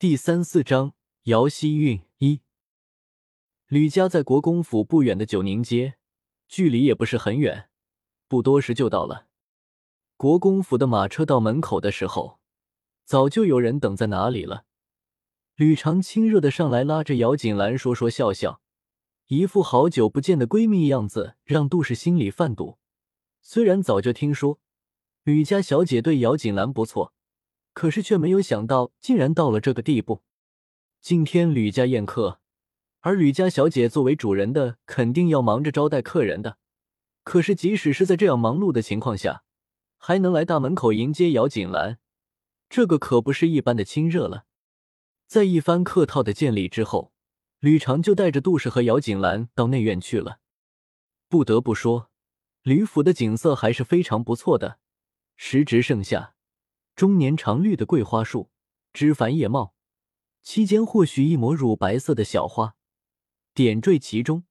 第三四章姚希韵一。吕家在国公府不远的九宁街，距离也不是很远，不多时就到了。国公府的马车到门口的时候，早就有人等在哪里了。吕长亲热的上来拉着姚锦兰说说笑笑，一副好久不见的闺蜜样子，让杜氏心里犯堵。虽然早就听说吕家小姐对姚锦兰不错。可是却没有想到，竟然到了这个地步。今天吕家宴客，而吕家小姐作为主人的，肯定要忙着招待客人的。可是即使是在这样忙碌的情况下，还能来大门口迎接姚锦兰，这个可不是一般的亲热了。在一番客套的见礼之后，吕长就带着杜氏和姚锦兰到内院去了。不得不说，吕府的景色还是非常不错的，时值盛夏。终年常绿的桂花树，枝繁叶茂，其间或许一抹乳白色的小花点缀其中，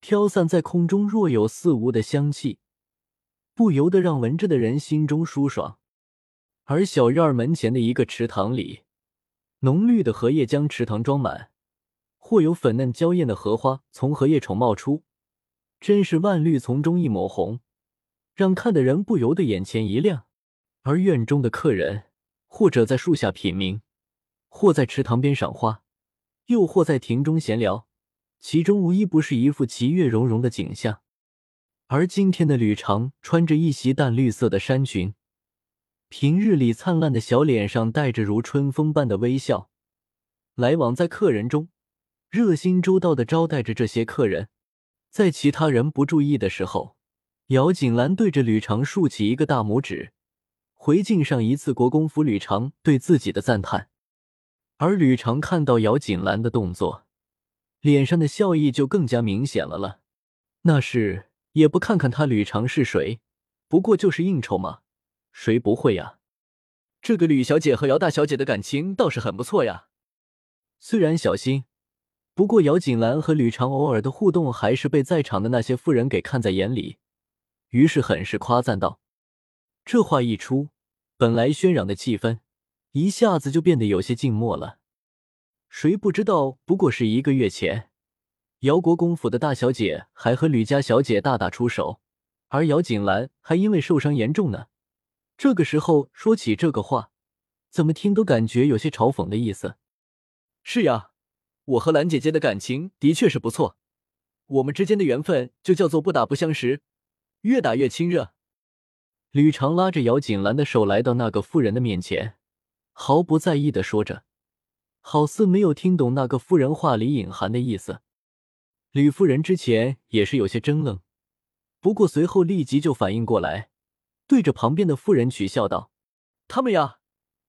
飘散在空中，若有似无的香气，不由得让闻着的人心中舒爽。而小院门前的一个池塘里，浓绿的荷叶将池塘装满，或有粉嫩娇艳的荷花从荷叶丛冒出，真是万绿丛中一抹红，让看的人不由得眼前一亮。而院中的客人，或者在树下品茗，或在池塘边赏花，又或在庭中闲聊，其中无一不是一副其乐融融的景象。而今天的吕长穿着一袭淡绿色的衫裙，平日里灿烂的小脸上带着如春风般的微笑，来往在客人中，热心周到的招待着这些客人。在其他人不注意的时候，姚锦兰对着吕长竖起一个大拇指。回敬上一次国公府吕长对自己的赞叹，而吕长看到姚锦兰的动作，脸上的笑意就更加明显了了。那是也不看看他吕长是谁，不过就是应酬嘛，谁不会呀？这个吕小姐和姚大小姐的感情倒是很不错呀。虽然小心，不过姚锦兰和吕长偶尔的互动还是被在场的那些妇人给看在眼里，于是很是夸赞道。这话一出。本来喧嚷的气氛，一下子就变得有些静默了。谁不知道，不过是一个月前，姚国公府的大小姐还和吕家小姐大打出手，而姚锦兰还因为受伤严重呢。这个时候说起这个话，怎么听都感觉有些嘲讽的意思。是呀，我和兰姐姐的感情的确是不错，我们之间的缘分就叫做不打不相识，越打越亲热。吕长拉着姚锦兰的手来到那个妇人的面前，毫不在意的说着，好似没有听懂那个妇人话里隐含的意思。吕夫人之前也是有些怔愣，不过随后立即就反应过来，对着旁边的妇人取笑道：“他们呀，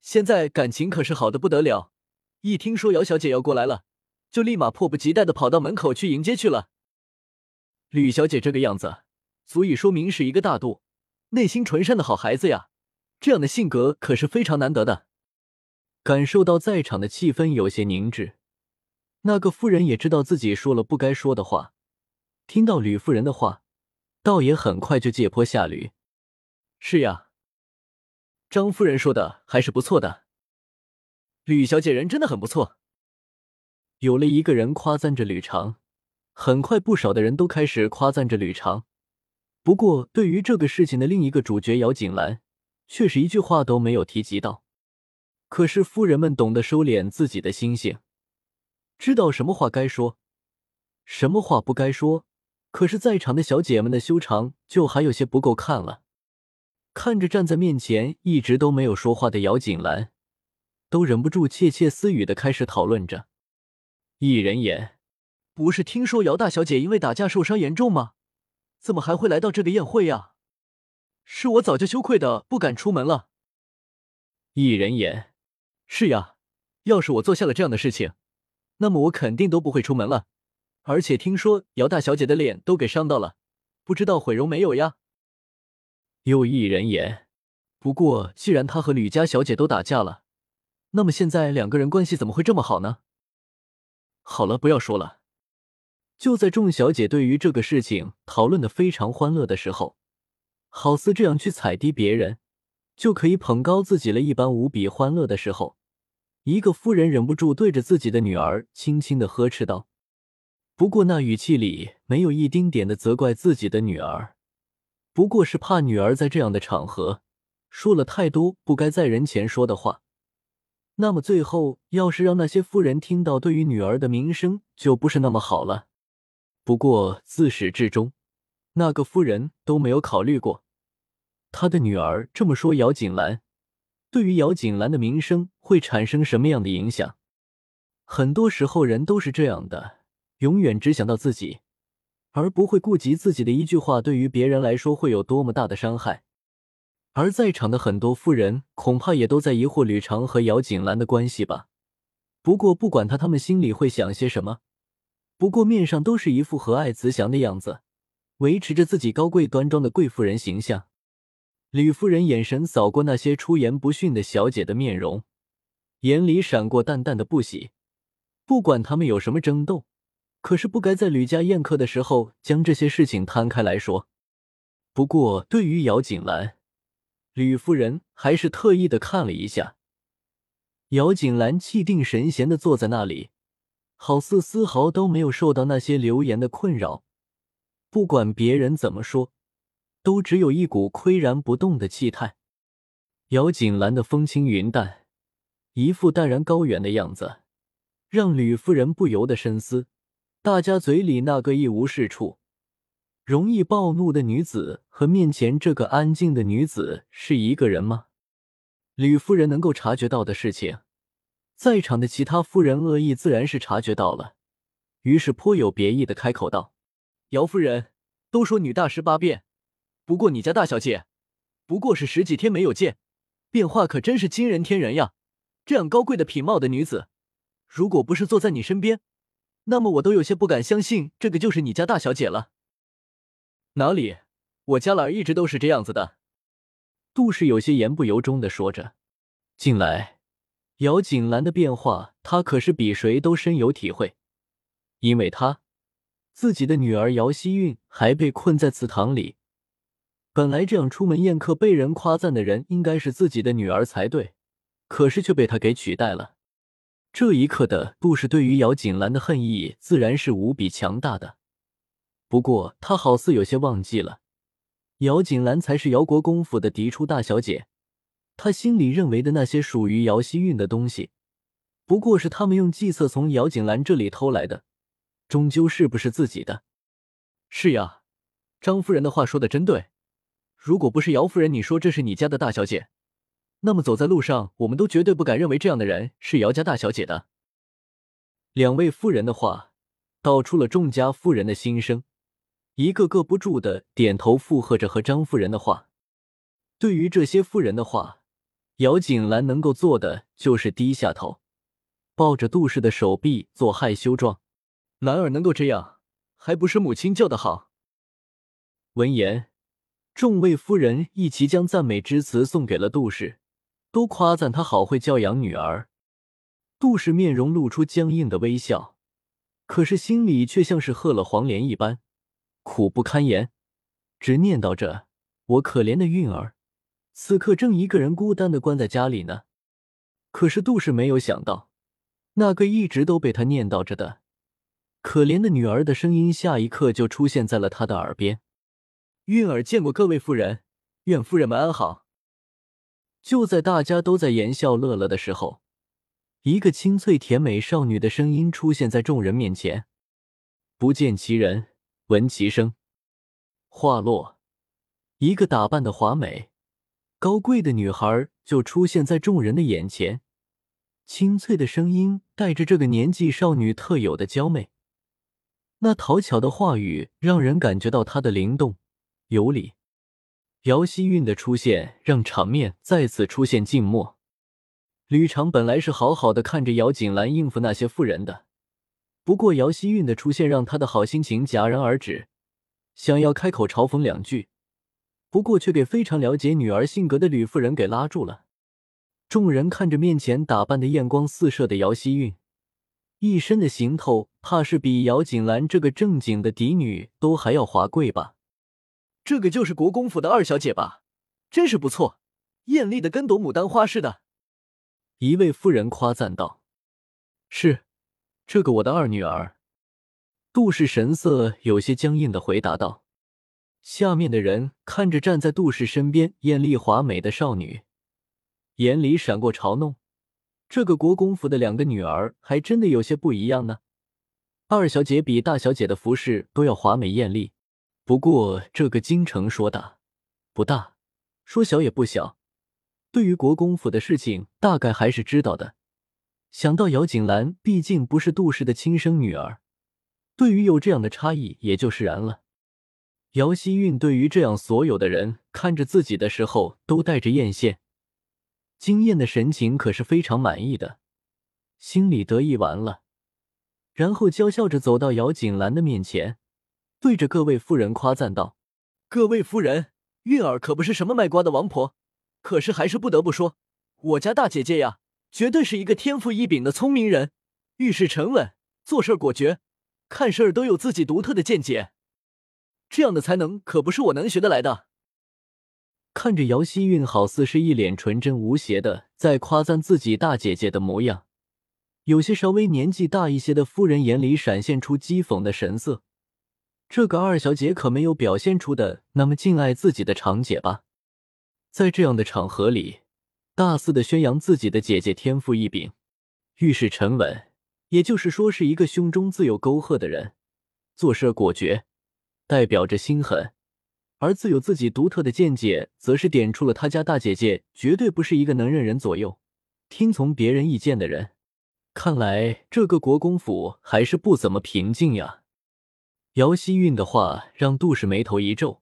现在感情可是好的不得了，一听说姚小姐要过来了，就立马迫不及待的跑到门口去迎接去了。吕小姐这个样子，足以说明是一个大度。”内心纯善的好孩子呀，这样的性格可是非常难得的。感受到在场的气氛有些凝滞，那个夫人也知道自己说了不该说的话。听到吕夫人的话，倒也很快就借坡下驴。是呀，张夫人说的还是不错的。吕小姐人真的很不错。有了一个人夸赞着吕长，很快不少的人都开始夸赞着吕长。不过，对于这个事情的另一个主角姚锦兰，却是一句话都没有提及到。可是夫人们懂得收敛自己的心性，知道什么话该说，什么话不该说。可是，在场的小姐们的修长就还有些不够看了。看着站在面前一直都没有说话的姚锦兰，都忍不住窃窃私语的开始讨论着。一人言，不是听说姚大小姐因为打架受伤严重吗？怎么还会来到这个宴会呀？是我早就羞愧的不敢出门了。一人言：“是呀，要是我做下了这样的事情，那么我肯定都不会出门了。而且听说姚大小姐的脸都给伤到了，不知道毁容没有呀？”又一人言：“不过既然他和吕家小姐都打架了，那么现在两个人关系怎么会这么好呢？”好了，不要说了。就在众小姐对于这个事情讨论的非常欢乐的时候，好似这样去踩低别人就可以捧高自己了一般无比欢乐的时候，一个夫人忍不住对着自己的女儿轻轻的呵斥道，不过那语气里没有一丁点的责怪自己的女儿，不过是怕女儿在这样的场合说了太多不该在人前说的话。那么最后要是让那些夫人听到，对于女儿的名声就不是那么好了。不过自始至终，那个夫人都没有考虑过，她的女儿这么说姚锦兰，对于姚锦兰的名声会产生什么样的影响？很多时候人都是这样的，永远只想到自己，而不会顾及自己的一句话对于别人来说会有多么大的伤害。而在场的很多夫人恐怕也都在疑惑吕长和姚锦兰的关系吧。不过不管他，他们心里会想些什么，不过面上都是一副和蔼慈祥的样子，维持着自己高贵端庄的贵妇人形象。吕夫人眼神扫过那些出言不逊的小姐的面容，眼里闪过淡淡的不喜。不管他们有什么争斗，可是不该在吕家宴客的时候将这些事情摊开来说。不过对于姚锦兰，吕夫人还是特意的看了一下，姚锦兰气定神闲的坐在那里，好似丝毫都没有受到那些流言的困扰。不管别人怎么说，都只有一股岿然不动的气态。姚锦兰的风轻云淡，一副淡然高远的样子，让吕夫人不由得深思：大家嘴里那个一无是处。容易暴怒的女子和面前这个安静的女子是一个人吗？吕夫人能够察觉到的事情，在场的其他夫人恶意自然是察觉到了，于是颇有别意的开口道：“姚夫人，都说女大十八变，不过你家大小姐不过是十几天没有见，变化可真是惊人天人呀！这样高贵的品貌的女子，如果不是坐在你身边，那么我都有些不敢相信这个就是你家大小姐了。”哪里？我家儿一直都是这样子的。杜氏有些言不由衷的说着。近来，姚锦兰的变化，他可是比谁都深有体会。因为他自己的女儿姚希韵还被困在祠堂里。本来这样出门宴客被人夸赞的人，应该是自己的女儿才对，可是却被他给取代了。这一刻的杜氏对于姚锦兰的恨意，自然是无比强大的。不过他好似有些忘记了，姚锦兰才是姚国公府的嫡出大小姐，他心里认为的那些属于姚希韵的东西，不过是他们用计策从姚锦兰这里偷来的，终究是不是自己的？是呀，张夫人的话说的真对，如果不是姚夫人你说这是你家的大小姐，那么走在路上我们都绝对不敢认为这样的人是姚家大小姐的。两位夫人的话道出了众家夫人的心声。一个个不住的点头附和着和张夫人的话。对于这些夫人的话，姚锦兰能够做的就是低下头，抱着杜氏的手臂做害羞状。兰儿能够这样，还不是母亲教的好。闻言，众位夫人一齐将赞美之词送给了杜氏，都夸赞她好会教养女儿。杜氏面容露出僵硬的微笑，可是心里却像是喝了黄连一般。苦不堪言，只念叨着我可怜的韵儿，此刻正一个人孤单的关在家里呢。可是杜氏没有想到，那个一直都被他念叨着的可怜的女儿的声音，下一刻就出现在了他的耳边。韵儿见过各位夫人，愿夫人们安好。就在大家都在言笑乐乐的时候，一个清脆甜美少女的声音出现在众人面前。不见其人。闻其声，话落，一个打扮的华美、高贵的女孩就出现在众人的眼前。清脆的声音带着这个年纪少女特有的娇媚，那讨巧的话语让人感觉到她的灵动有理。姚希韵的出现让场面再次出现静默。吕长本来是好好的看着姚锦兰应付那些妇人的。不过，姚希韵的出现让他的好心情戛然而止，想要开口嘲讽两句，不过却给非常了解女儿性格的吕夫人给拉住了。众人看着面前打扮的艳光四射的姚希韵，一身的行头怕是比姚锦兰这个正经的嫡女都还要华贵吧？这个就是国公府的二小姐吧？真是不错，艳丽的跟朵牡丹花似的。一位妇人夸赞道：“是，这个我的二女儿。”杜氏神色有些僵硬的回答道。下面的人看着站在杜氏身边艳丽华美的少女，眼里闪过嘲弄。这个国公府的两个女儿还真的有些不一样呢。二小姐比大小姐的服饰都要华美艳丽，不过这个京城说大不大，说小也不小，对于国公府的事情大概还是知道的。想到姚锦兰毕竟不是杜氏的亲生女儿，对于有这样的差异也就释然了。姚希韵对于这样所有的人看着自己的时候都带着艳羡、惊艳的神情，可是非常满意的，心里得意完了。然后娇笑着走到姚锦兰的面前，对着各位夫人夸赞道：“各位夫人，韵儿可不是什么卖瓜的王婆，可是还是不得不说，我家大姐姐呀，绝对是一个天赋异禀的聪明人，遇事沉稳，做事果决，看事儿都有自己独特的见解。这样的才能可不是我能学得来的。”看着姚希韵，好似是一脸纯真无邪的在夸赞自己大姐姐的模样。有些稍微年纪大一些的夫人眼里闪现出讥讽的神色，这个二小姐可没有表现出的那么敬爱自己的长姐吧？在这样的场合里，大肆的宣扬自己的姐姐天赋异禀，遇事沉稳，也就是说是一个胸中自有沟壑的人，做事果决，代表着心狠；而自有自己独特的见解，则是点出了他家大姐姐绝对不是一个能任人左右、听从别人意见的人。看来这个国公府还是不怎么平静呀。姚希韵的话让杜氏眉头一皱。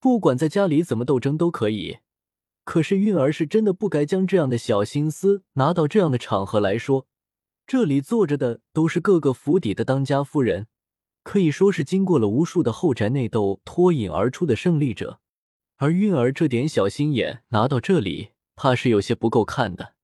不管在家里怎么斗争都可以，可是韵儿是真的不该将这样的小心思拿到这样的场合来说。这里坐着的都是各个府邸的当家夫人，可以说是经过了无数的后宅内斗脱颖而出的胜利者，而韵儿这点小心眼拿到这里，怕是有些不够看的。